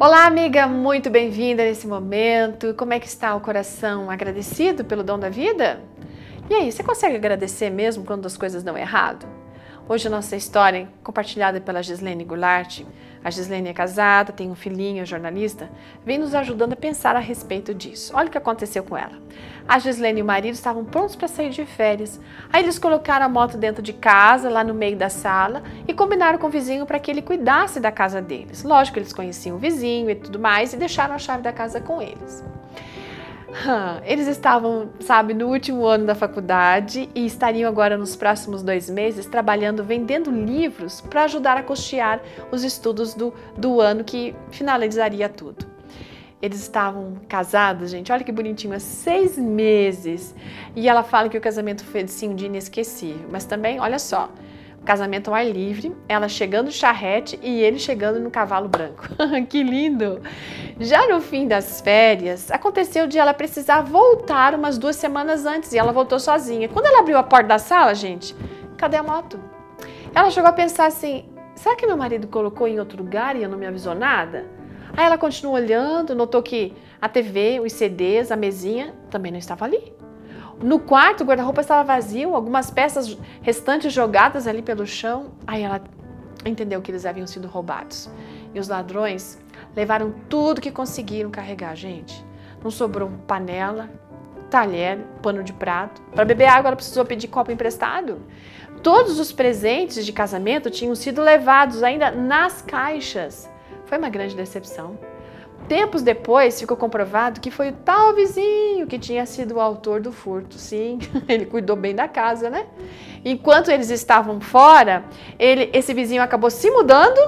Olá, amiga, muito bem-vinda nesse momento. Como é que está o coração agradecido pelo dom da vida? E aí, você consegue agradecer mesmo quando as coisas dão errado? Hoje a nossa história, compartilhada pela Gislene Goulart, a Gislene é casada, tem um filhinho, é jornalista, vem nos ajudando a pensar a respeito disso. Olha o que aconteceu com ela. A Gislene e o marido estavam prontos para sair de férias. Aí eles colocaram a moto dentro de casa, lá no meio da sala, e combinaram com o vizinho para que ele cuidasse da casa deles. Lógico, eles conheciam o vizinho e tudo mais, e deixaram a chave da casa com eles. Eles estavam, sabe, no último ano da faculdade e estariam agora nos próximos dois meses trabalhando, vendendo livros para ajudar a custear os estudos do, do ano que finalizaria tudo. Eles estavam casados, gente, olha que bonitinho, há seis meses. E ela fala que o casamento foi assim, um dia inesquecível. Mas também, olha só, casamento ao ar livre, ela chegando no charrete e ele chegando no cavalo branco. que lindo! Já no fim das férias, aconteceu de ela precisar voltar umas duas semanas antes e ela voltou sozinha. Quando ela abriu a porta da sala, gente, cadê a moto? Ela chegou a pensar assim: será que meu marido colocou em outro lugar e eu não me avisou nada? Aí ela continuou olhando, notou que a TV, os CDs, a mesinha também não estava ali. No quarto, o guarda-roupa estava vazio, algumas peças restantes jogadas ali pelo chão. Aí ela entendeu que eles haviam sido roubados. E os ladrões levaram tudo que conseguiram carregar, gente. Não sobrou panela, talher, pano de prato. Para beber água, ela precisou pedir copo emprestado. Todos os presentes de casamento tinham sido levados ainda nas caixas. Foi uma grande decepção. Tempos depois ficou comprovado que foi o tal vizinho que tinha sido o autor do furto. Sim, ele cuidou bem da casa, né? Enquanto eles estavam fora, ele, esse vizinho acabou se mudando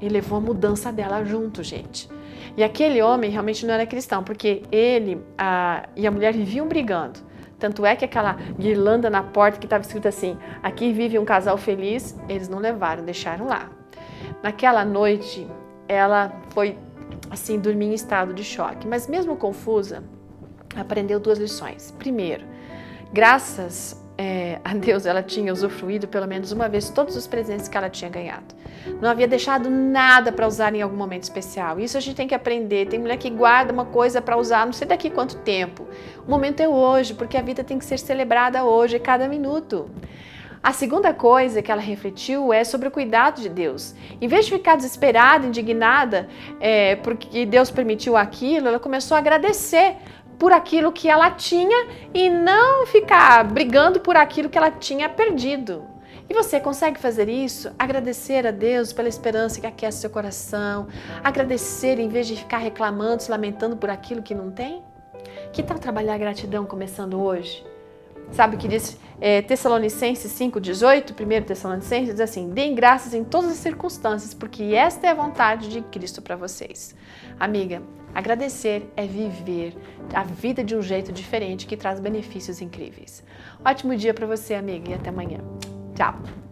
e levou a mudança dela junto, gente. E aquele homem realmente não era cristão, porque ele a, e a mulher viviam brigando. Tanto é que aquela guirlanda na porta que estava escrito assim: aqui vive um casal feliz, eles não levaram, deixaram lá. Naquela noite, ela foi assim, dormir em estado de choque. Mas mesmo confusa, aprendeu duas lições. Primeiro, graças é, a Deus ela tinha usufruído pelo menos uma vez todos os presentes que ela tinha ganhado. Não havia deixado nada para usar em algum momento especial. Isso a gente tem que aprender. Tem mulher que guarda uma coisa para usar não sei daqui quanto tempo. O momento é hoje, porque a vida tem que ser celebrada hoje, cada minuto. A segunda coisa que ela refletiu é sobre o cuidado de Deus. Em vez de ficar desesperada, indignada, é, porque Deus permitiu aquilo, ela começou a agradecer por aquilo que ela tinha e não ficar brigando por aquilo que ela tinha perdido. E você consegue fazer isso? Agradecer a Deus pela esperança que aquece seu coração, agradecer em vez de ficar reclamando, se lamentando por aquilo que não tem? Que tal trabalhar a gratidão começando hoje? Sabe que diz é, Tessalonicenses 5,18? 1 Tessalonicenses diz assim: deem graças em todas as circunstâncias, porque esta é a vontade de Cristo para vocês. Amiga, agradecer é viver a vida de um jeito diferente que traz benefícios incríveis. Ótimo dia para você, amiga, e até amanhã. Tchau!